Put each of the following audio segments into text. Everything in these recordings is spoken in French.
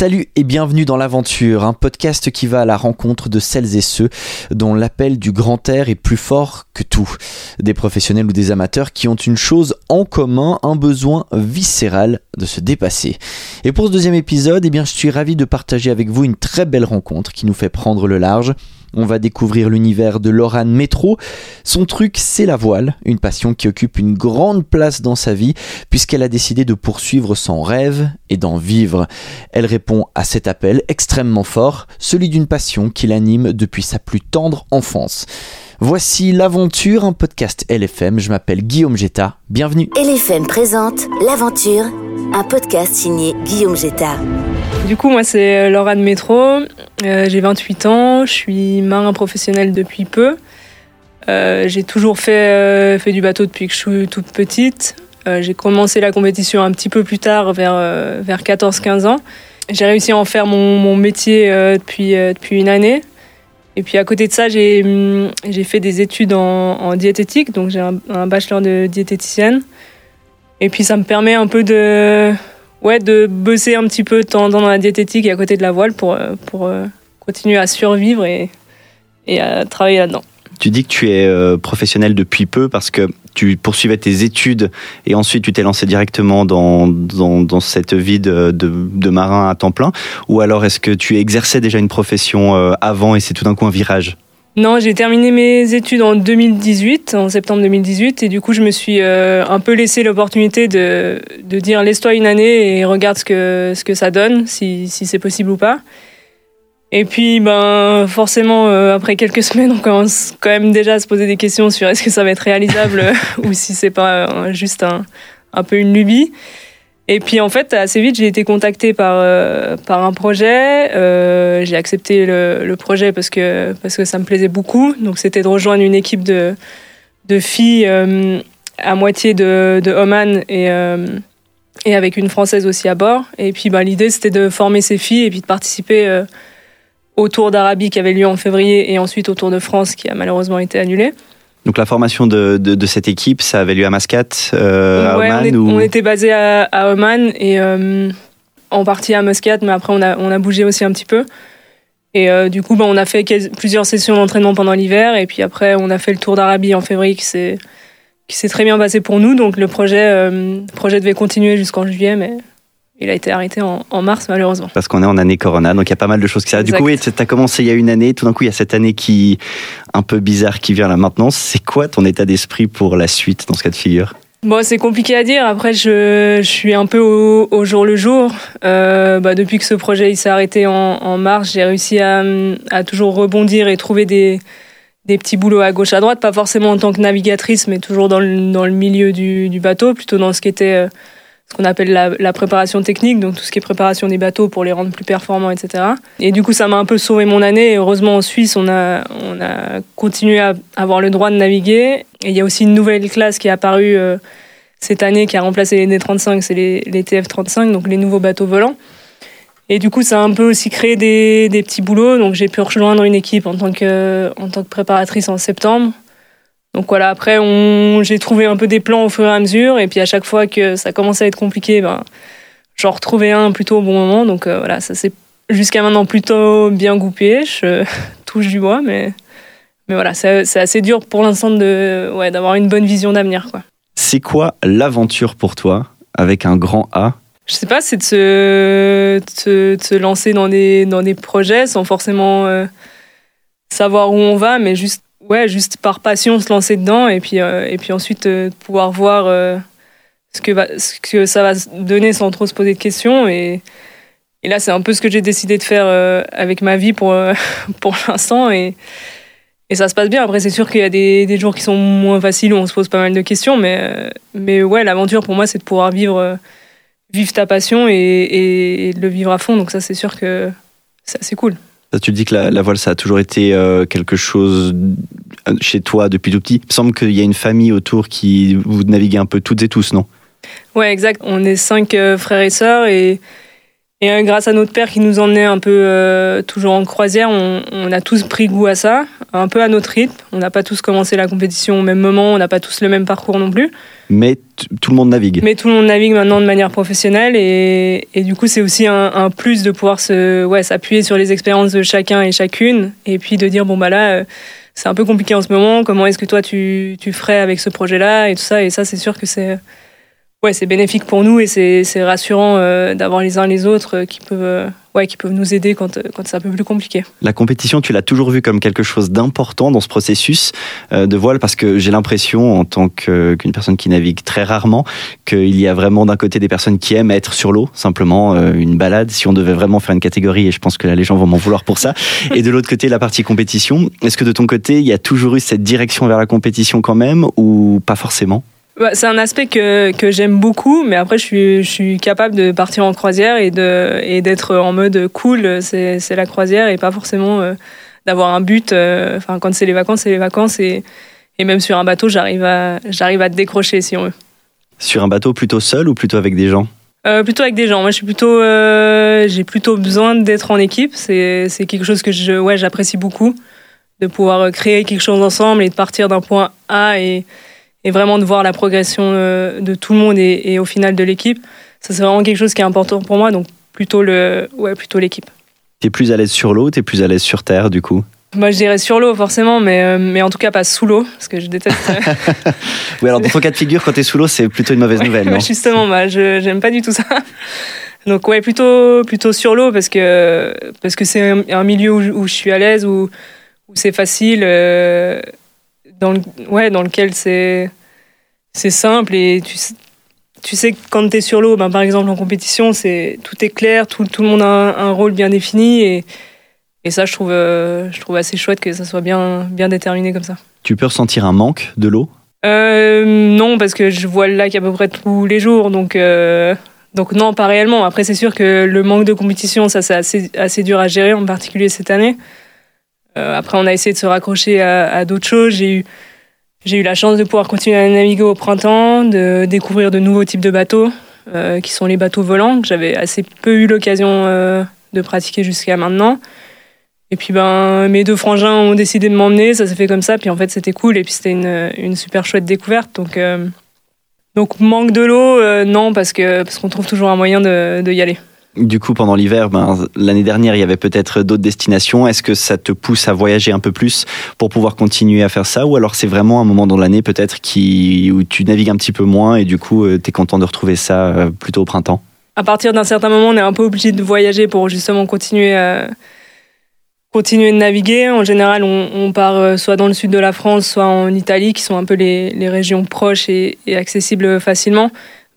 Salut et bienvenue dans l'aventure, un podcast qui va à la rencontre de celles et ceux dont l'appel du grand air est plus fort que tout. Des professionnels ou des amateurs qui ont une chose en commun, un besoin viscéral de se dépasser. Et pour ce deuxième épisode, eh bien, je suis ravi de partager avec vous une très belle rencontre qui nous fait prendre le large. On va découvrir l'univers de Lorane Métro. Son truc, c'est la voile, une passion qui occupe une grande place dans sa vie, puisqu'elle a décidé de poursuivre son rêve et d'en vivre. Elle répond à cet appel extrêmement fort, celui d'une passion qui l'anime depuis sa plus tendre enfance. Voici L'Aventure, un podcast LFM. Je m'appelle Guillaume Jetta. Bienvenue. LFM présente L'Aventure, un podcast signé Guillaume Jetta. Du coup, moi, c'est Laura de Métro. Euh, j'ai 28 ans. Je suis marin professionnel depuis peu. Euh, j'ai toujours fait, euh, fait du bateau depuis que je suis toute petite. Euh, j'ai commencé la compétition un petit peu plus tard, vers, euh, vers 14-15 ans. J'ai réussi à en faire mon, mon métier euh, depuis, depuis une année. Et puis à côté de ça, j'ai hum, j'ai fait des études en, en diététique, donc j'ai un, un bachelor de diététicienne. Et puis ça me permet un peu de, ouais, de bosser un petit peu temps dans la diététique et à côté de la voile pour, pour continuer à survivre et, et à travailler là-dedans. Tu dis que tu es euh, professionnel depuis peu parce que tu poursuivais tes études et ensuite tu t'es lancé directement dans, dans, cette vie de, de, de, marin à temps plein Ou alors est-ce que tu exerçais déjà une profession euh, avant et c'est tout d'un coup un virage? Non, j'ai terminé mes études en 2018, en septembre 2018, et du coup, je me suis euh, un peu laissé l'opportunité de, de dire laisse-toi une année et regarde ce que, ce que ça donne, si, si c'est possible ou pas. Et puis, ben, forcément, euh, après quelques semaines, on commence quand même déjà à se poser des questions sur est-ce que ça va être réalisable ou si c'est pas euh, juste un, un, peu une lubie. Et puis, en fait, assez vite, j'ai été contactée par, euh, par un projet. Euh, j'ai accepté le, le, projet parce que, parce que ça me plaisait beaucoup. Donc, c'était de rejoindre une équipe de, de filles euh, à moitié de, de Oman et, et avec une Française aussi à bord. Et puis, ben, l'idée, c'était de former ces filles et puis de participer au Tour d'Arabie qui avait lieu en février et ensuite au Tour de France qui a malheureusement été annulé. Donc la formation de, de, de cette équipe, ça avait lieu à Mascate, euh, ouais, à Oman on, est, ou... on était basé à, à, Oman et euh, en partie à Muscat, mais après on a, on a bougé aussi un petit peu. Et euh, du coup, bah, on a fait plusieurs sessions d'entraînement pendant l'hiver et puis après on a fait le Tour d'Arabie en février qui s'est qui s'est très bien passé pour nous. Donc le projet, projet devait continuer jusqu'en juillet, mais il a été arrêté en, en mars malheureusement. Parce qu'on est en année Corona, donc il y a pas mal de choses qui ça. Du coup, oui, tu as commencé il y a une année, tout d'un coup il y a cette année qui un peu bizarre qui vient là maintenant. C'est quoi ton état d'esprit pour la suite dans ce cas de figure? Bon, c'est compliqué à dire. Après, je, je suis un peu au, au jour le jour. Euh, bah, depuis que ce projet il s'est arrêté en, en mars, j'ai réussi à, à toujours rebondir et trouver des, des petits boulots à gauche à droite, pas forcément en tant que navigatrice, mais toujours dans le, dans le milieu du, du bateau, plutôt dans ce qui était euh, ce qu'on appelle la, préparation technique, donc tout ce qui est préparation des bateaux pour les rendre plus performants, etc. Et du coup, ça m'a un peu sauvé mon année. Et heureusement, en Suisse, on a, on a continué à avoir le droit de naviguer. Et il y a aussi une nouvelle classe qui est apparue euh, cette année, qui a remplacé les D35, c'est les, les TF35, donc les nouveaux bateaux volants. Et du coup, ça a un peu aussi créé des, des petits boulots. Donc, j'ai pu rejoindre une équipe en tant que, en tant que préparatrice en septembre. Donc voilà, après, on... j'ai trouvé un peu des plans au fur et à mesure, et puis à chaque fois que ça commençait à être compliqué, ben, j'en retrouvais un plutôt au bon moment. Donc euh, voilà, ça s'est jusqu'à maintenant plutôt bien goupillé. Je touche du bois, mais, mais voilà, c'est assez dur pour l'instant de ouais, d'avoir une bonne vision d'avenir. quoi. C'est quoi l'aventure pour toi, avec un grand A? Je sais pas, c'est de se, de se, de se lancer dans des, dans des projets sans forcément euh, savoir où on va, mais juste ouais, juste par passion se lancer dedans et puis, euh, et puis ensuite euh, pouvoir voir euh, ce, que va, ce que ça va donner sans trop se poser de questions. Et, et là, c'est un peu ce que j'ai décidé de faire avec ma vie pour, pour l'instant. Et, et ça se passe bien. Après, c'est sûr qu'il y a des, des jours qui sont moins faciles où on se pose pas mal de questions. Mais, mais ouais, l'aventure pour moi, c'est de pouvoir vivre, vivre ta passion et, et, le vivre à fond. Donc ça, c'est sûr que c'est cool. Tu dis que la, voile, ça a toujours été euh, quelque chose chez toi depuis tout petit. Il me semble qu'il y a une famille autour qui vous naviguez un peu toutes et tous, non? Ouais, exact. On est cinq euh, frères et sœurs et, Et euh, grâce à notre père qui nous emmenait un peu euh, toujours en croisière, on, on, a tous pris goût à ça, un peu à notre rythme. On n'a pas tous commencé la compétition au même moment, on n'a pas tous le même parcours non plus. Mais tout le monde navigue. Mais tout le monde navigue maintenant de manière professionnelle et, et du coup c'est aussi un, un, plus de pouvoir se, ouais, s'appuyer sur les expériences de chacun et chacune et puis de dire bon bah là euh, c'est un peu compliqué en ce moment, comment est-ce que toi tu, tu ferais avec ce projet-là et tout ça et ça c'est sûr que c'est ouais, c'est bénéfique pour nous et c'est rassurant euh, d'avoir les uns les autres euh, qui peuvent, euh, ouais, qui peuvent nous aider quand, quand c'est un peu plus compliqué. La compétition, tu l'as toujours vu comme quelque chose d'important dans ce processus de voile parce que j'ai l'impression, en tant qu'une personne qui navigue très rarement, qu'il y a vraiment d'un côté des personnes qui aiment être sur l'eau, simplement une balade, si on devait vraiment faire une catégorie, et je pense que là les gens vont m'en vouloir pour ça, et de l'autre côté la partie compétition. Est-ce que de ton côté, il y a toujours eu cette direction vers la compétition quand même ou pas forcément? Bah, c'est un aspect que, que j'aime beaucoup, mais après, je suis, je suis capable de partir en croisière et, de, et d'être en mode cool, c'est, la croisière et pas forcément euh, d'avoir un but. Euh, enfin, quand c'est les vacances, c'est les vacances et, et même sur un bateau, j'arrive à, à te décrocher si on veut. Sur un bateau plutôt seul ou plutôt avec des gens? Euh, plutôt avec des gens. Moi, je suis plutôt, euh, j'ai plutôt besoin d'être en équipe. C'est, c'est quelque chose que je, ouais, j'apprécie beaucoup, de pouvoir créer quelque chose ensemble et de partir d'un point A et, et vraiment de voir la progression euh, de tout le monde et, et au final de l'équipe. Ça, c'est vraiment quelque chose qui est important pour moi, donc plutôt le, ouais, plutôt l'équipe. T'es plus à l'aise sur l'eau, t'es plus à l'aise sur terre, du coup? Moi, je dirais sur l'eau, forcément, mais, euh, mais en tout cas pas sous l'eau, parce que je déteste. Euh, oui, alors dans ton cas de figure, quand t'es sous l'eau, c'est plutôt une mauvaise nouvelle, non? Justement, moi, je j'aime pas du tout ça. Donc ouais, plutôt plutôt sur l'eau, parce que parce que c'est un, un, milieu où, où, je suis à l'aise, où, où c'est facile. Euh, dans, le, ouais, dans lequel c'est c'est simple et tu, tu sais que quand tu es sur l'eau, ben, par exemple en compétition, c'est tout est clair, tout, tout le monde a un, un, rôle bien défini et, et ça, je trouve, euh, je trouve assez chouette que ça soit bien, bien déterminé comme ça. Tu peux ressentir un manque de l'eau? Euh, Non, parce que je vois le lac à peu près tous les jours, donc, euh, donc non, pas réellement. Après, c'est sûr que le manque de compétition, ça c'est assez, assez dur à gérer, en particulier cette année. Euh, après, on a essayé de se raccrocher à, d'autres choses. J'ai eu, j'ai eu la chance de pouvoir continuer à naviguer au printemps, de découvrir de nouveaux types de bateaux, euh, qui sont les bateaux volants, que j'avais assez peu eu l'occasion euh, de pratiquer jusqu'à maintenant. Et puis ben mes deux frangins ont décidé de m'emmener, ça s'est fait comme ça. Puis en fait c'était cool et puis c'était une, super chouette découverte. Donc donc manque de l'eau, non parce que parce qu'on trouve toujours un moyen de, de y aller. Du coup, pendant l'hiver, ben, l'année dernière, il y avait peut-être d'autres destinations. Est-ce que ça te pousse à voyager un peu plus pour pouvoir continuer à faire ça? Ou alors c'est vraiment un moment dans l'année peut-être où tu navigues un petit peu moins et du coup, tu es content de retrouver ça plutôt au printemps? À partir d'un certain moment, on est un peu obligé de voyager pour justement continuer à, continuer de naviguer. En général, on, part soit dans le sud de la France, soit en Italie, qui sont un peu les, régions proches et accessibles facilement.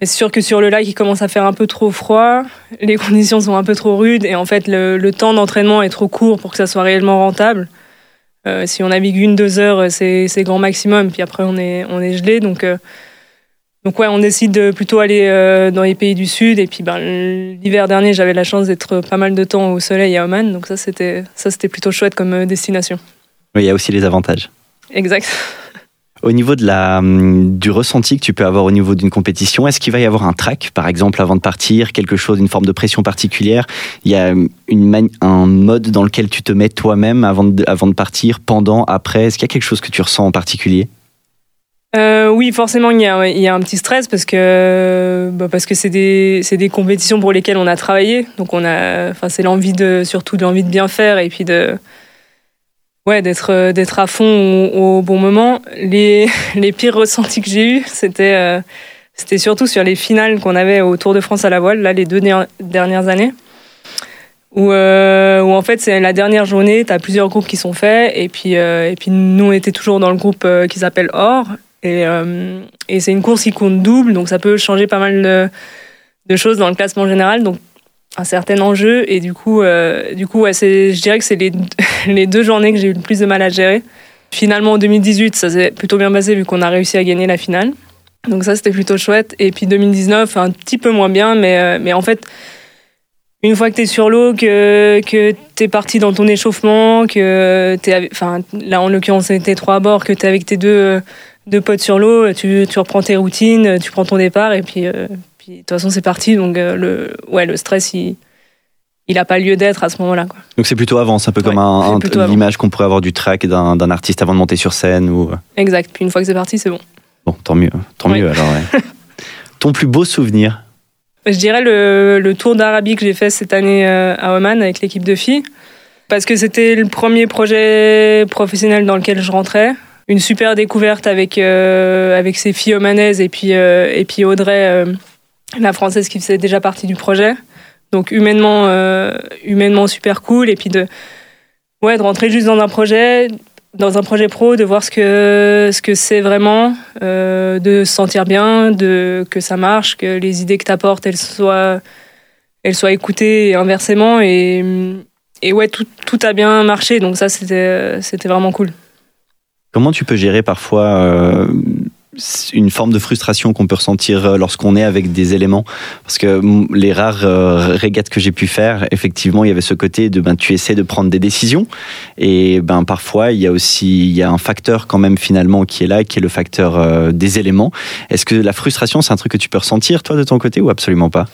Mais c'est sûr que sur le lac, il commence à faire un peu trop froid, les conditions sont un peu trop rudes et en fait, le, le temps d'entraînement est trop court pour que ça soit réellement rentable. Euh, si on navigue une, deux heures, c'est grand maximum, puis après on est, on est gelé. Donc, euh, donc ouais, on décide de plutôt aller euh, dans les pays du Sud. Et puis ben, l'hiver dernier, j'avais la chance d'être pas mal de temps au soleil à Oman. Donc ça, c'était plutôt chouette comme destination. Oui, il y a aussi les avantages. Exact. Au niveau de la, du ressenti que tu peux avoir au niveau d'une compétition, est-ce qu'il va y avoir un track, par exemple, avant de partir, quelque chose, une forme de pression particulière? Il y a une un mode dans lequel tu te mets toi-même avant de, avant de partir, pendant, après? Est-ce qu'il y a quelque chose que tu ressens en particulier? Euh, oui, forcément, il y, a, il y, a, un petit stress parce que bah parce que c'est des des compétitions pour lesquelles on a travaillé, donc on a, enfin c'est l'envie de surtout l'envie de bien faire et puis de ouais d'être d'être à fond au, bon moment. Les les pires ressentis que j'ai eus, c'était euh, c'était surtout sur les finales qu'on avait au Tour de France à la voile, là les deux dernières années. Où, euh, où, en fait c'est la dernière journée, tu as plusieurs groupes qui sont faits et puis euh, et puis nous on était toujours dans le groupe euh, qui s'appelle Or et, euh, et c'est une course qui compte double donc ça peut changer pas mal de, de choses dans le classement général donc un certain enjeu et du coup euh, du coup ouais, je dirais que c'est les les deux journées que j'ai eu le plus de mal à gérer. Finalement en 2018 ça s'est plutôt bien passé vu qu'on a réussi à gagner la finale donc ça c'était plutôt chouette et puis 2019 un petit peu moins bien mais euh, mais en fait une fois que tu es sur l'eau, que, que tu parti dans ton échauffement, que tu es. Enfin, là, en l'occurrence, c'était trois à bord, que tu es avec tes deux, deux potes sur l'eau, tu, tu reprends tes routines, tu prends ton départ, et puis, euh, puis de toute façon, c'est parti. Donc, euh, le, ouais, le stress, il, il n'a pas lieu d'être à ce moment-là. Quoi. Donc c'est plutôt avant, c'est un peu comme un, un- l'image qu'on pourrait avoir du track d'un d'un artiste avant de monter sur scène. Ou... Exact. Puis une fois que c'est parti, c'est bon. Bon, tant mieux, tant Oui. mieux alors. ouais. Ton plus beau souvenir? Je dirais le, le tour d'Arabie que j'ai fait cette année euh, à Oman avec l'équipe de filles. Parce que c'était le premier projet professionnel dans lequel je rentrais. Une super découverte avec, euh, avec ces filles omanaises et puis, euh, et puis Audrey, euh, la française qui faisait déjà partie du projet. Donc humainement, euh, humainement super cool. Et puis de, ouais, de rentrer juste dans un projet, dans un projet pro, de voir ce que ce que c'est vraiment, euh, de se sentir bien, de que ça marche, que les idées que tu apportes, elles soient elles soient écoutées et inversement et ouais tout, tout a bien marché donc ça c'était c'était vraiment cool. Comment tu peux gérer parfois euh, une forme de frustration qu'on peut ressentir euh, lorsqu'on est avec des éléments Parce que les rares euh, régates que j'ai pu faire, effectivement, il y avait ce côté de ben, tu essaies de prendre des décisions et ben parfois il y a aussi il y a un facteur quand même finalement qui est là, qui est le facteur euh, des éléments. Est-ce que la frustration c'est un truc que tu peux ressentir toi de ton côté ou absolument pas?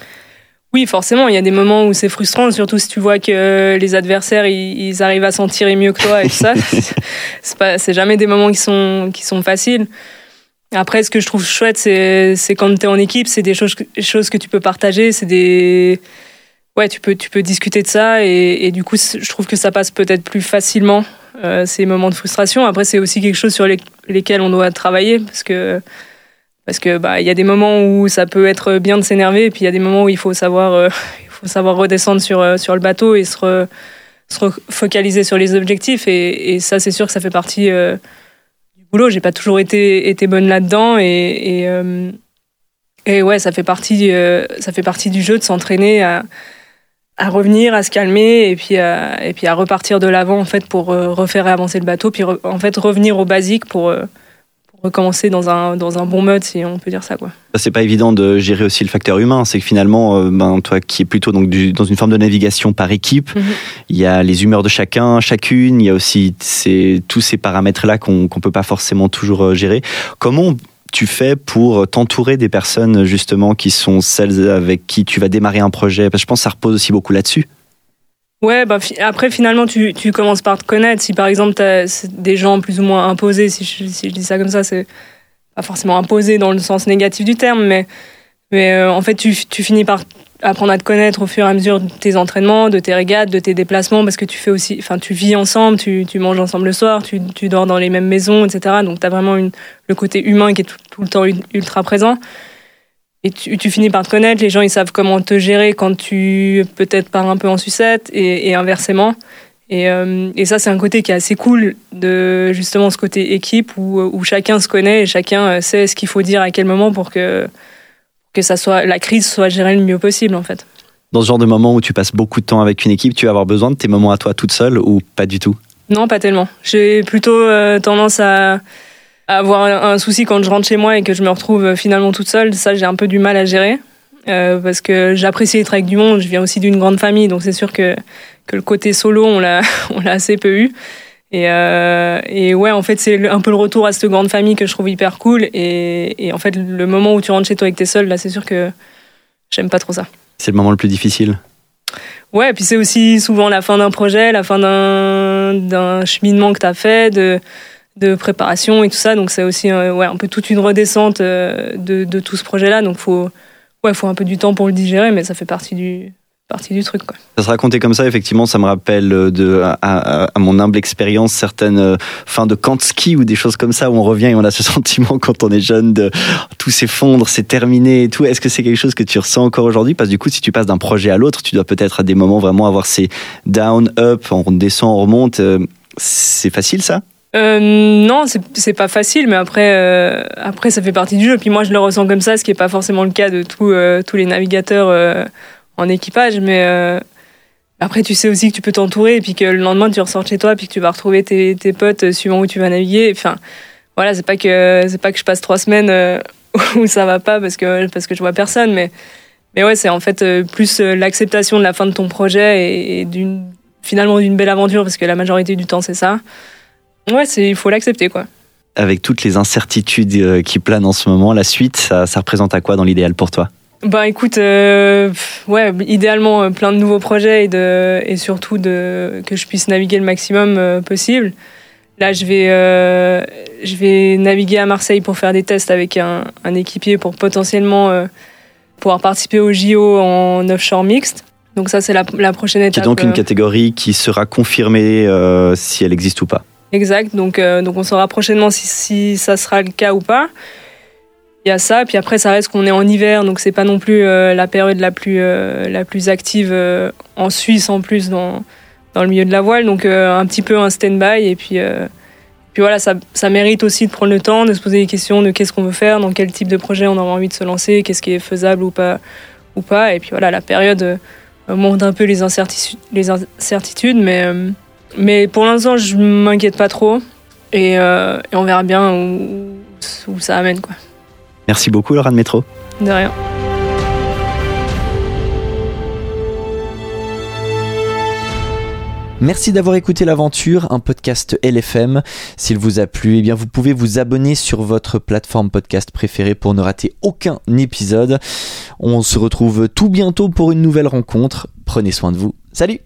Oui, forcément, il y a des moments où c'est frustrant, surtout si tu vois que les adversaires ils, ils arrivent à s'en tirer mieux que toi et tout ça. c'est jamais des moments qui sont qui sont faciles. Après, ce que je trouve chouette, c'est c'est quand tu es en équipe, c'est des choses, choses que tu peux partager, c'est des ouais, tu peux tu peux discuter de ça et, et du coup, je trouve que ça passe peut-être plus facilement euh, ces moments de frustration. Après, c'est aussi quelque chose sur les- lesquels on doit travailler parce que parce que bah il y a des moments où ça peut être bien de s'énerver et puis il y a des moments où il faut savoir euh, il faut savoir redescendre sur euh, sur le bateau et se, se focaliser sur les objectifs et, et ça c'est sûr que ça fait partie euh, boulot j'ai pas toujours été été bonne là-dedans et et, euh, et ouais ça fait partie euh, ça fait partie du jeu de s'entraîner à à revenir, à se calmer et puis à, et puis à repartir de l'avant en fait pour euh, refaire avancer le bateau, puis en fait revenir au basique pour, euh, pour recommencer dans un, dans un bon mode si on peut dire ça quoi. C'est pas évident de gérer aussi le facteur humain. C'est que finalement, euh, ben, toi qui es plutôt donc du- dans une forme de navigation par équipe, Mhm. il y a les humeurs de chacun, chacune. Il y a aussi ces, tous ces paramètres-là qu'on qu'on peut pas forcément toujours euh, gérer. Comment tu fais pour t'entourer des personnes justement qui sont celles avec qui tu vas démarrer un projet? Parce que je pense que ça repose aussi beaucoup là-dessus. Ouais, bah, après finalement tu, tu commences par te connaître. Si par exemple c'est des gens plus ou moins imposés, si je, si je dis ça comme ça, c'est pas forcément imposé dans le sens négatif du terme, mais, mais euh, en fait tu, tu finis par apprendre à te connaître au fur et à mesure de tes entraînements, de tes régates, de tes déplacements, parce que tu fais aussi, enfin tu vis ensemble, tu, tu manges ensemble le soir, tu, tu dors dans les mêmes maisons, etc. Donc t'as vraiment une, le côté humain qui est tout, le temps ul- ultra présent. Et tu, tu finis par te connaître, les gens ils savent comment te gérer quand tu peut-être pars un peu en sucette et, et inversement. Et, euh, et ça, c'est un côté qui est assez cool de justement ce côté équipe où, où chacun se connaît et chacun euh, sait ce qu'il faut dire à quel moment pour que, que ça soit, la crise soit gérée le mieux possible en fait. Dans ce genre de moment où tu passes beaucoup de temps avec une équipe, tu vas avoir besoin de tes moments à toi toute seule ou pas du tout? Non, pas tellement. J'ai plutôt euh, tendance à avoir un, un souci quand je rentre chez moi et que je me retrouve euh, finalement toute seule. Ça, j'ai un peu du mal à gérer. euh, parce que j'apprécie être avec du monde. Je viens aussi d'une grande famille, donc c'est sûr que, que le côté solo, on l'a, assez peu eu. Et, euh, et ouais, en fait, c'est un peu le retour à cette grande famille que je trouve hyper cool. Et, et en fait, le moment où tu rentres chez toi et que t'es seul, là, c'est sûr que j'aime pas trop ça. C'est le moment le plus difficile? Ouais, et puis c'est aussi souvent la fin d'un projet, la fin d'un d'un cheminement que tu as fait, de, de préparation et tout ça. Donc c'est aussi euh, ouais, un peu toute une redescente euh, de, tout ce projet-là. Donc faut, ouais, faut un peu du temps pour le digérer, mais ça fait partie du, partie du truc. Quoi. Ça se raconter comme ça, effectivement, ça me rappelle euh, de, à, mon humble expérience certaines fins de ski ou des choses comme ça où on revient et on a ce sentiment quand on est jeune de tout s'effondre, c'est terminé et tout. Est-ce que c'est quelque chose que tu ressens encore aujourd'hui? Parce que du coup, si tu passes d'un projet à l'autre, tu dois peut-être à des moments vraiment avoir ces down, up, on descend, on remonte. C'est facile ça? Euh, non, c'est pas facile, mais après, euh, après, ça fait partie du jeu. Puis moi, je le ressens comme ça, ce qui est pas forcément le cas de tous euh, tous les navigateurs euh, en équipage. Mais euh, après, tu sais aussi que tu peux t'entourer, et puis que le lendemain, tu ressors chez toi, puis que tu vas retrouver tes, tes potes euh, suivant où tu vas naviguer. Enfin, voilà, c'est pas que c'est pas que je passe trois semaines où ça va pas parce que parce que je vois personne, mais mais ouais, c'est en fait plus l'acceptation de la fin de ton projet et, et d'une finalement d'une belle aventure, parce que la majorité du temps, c'est ça. Ouais, il faut l'accepter quoi. Avec toutes les incertitudes euh, qui planent en ce moment, la suite, ça, ça représente à quoi dans l'idéal pour toi? Bah écoute, euh, ouais, idéalement euh, plein de nouveaux projets et, de, et surtout de, que je puisse naviguer le maximum possible. Là, je vais, je vais naviguer à Marseille pour faire des tests avec un, un équipier pour potentiellement pouvoir participer au JO en offshore mixte. Donc ça, c'est la, la, prochaine étape. Qui est donc une catégorie qui sera confirmée si elle existe ou pas. Exact, donc, donc on saura prochainement si, ça sera le cas ou pas. Il y a ça, puis après ça reste qu'on est en hiver, donc c'est pas non plus euh, la période la plus, euh, la plus active euh, en Suisse en plus dans, dans le milieu de la voile, donc un petit peu un stand-by. Et puis, puis voilà, ça, ça, mérite aussi de prendre le temps, de se poser des questions de qu'est-ce qu'on veut faire, dans quel type de projet on aura envie de se lancer, qu'est-ce qui est faisable ou pas, ou pas, et puis voilà, la période monte un peu les les incertitudes. Mais, mais pour l'instant je m'inquiète pas trop et, et, on verra bien où, où ça amène quoi. Merci beaucoup, Laura de Métro. De rien. Merci d'avoir écouté l'aventure, un podcast LFM. S'il vous a plu, eh bien vous pouvez vous abonner sur votre plateforme podcast préférée pour ne rater aucun épisode. On se retrouve tout bientôt pour une nouvelle rencontre. Prenez soin de vous. Salut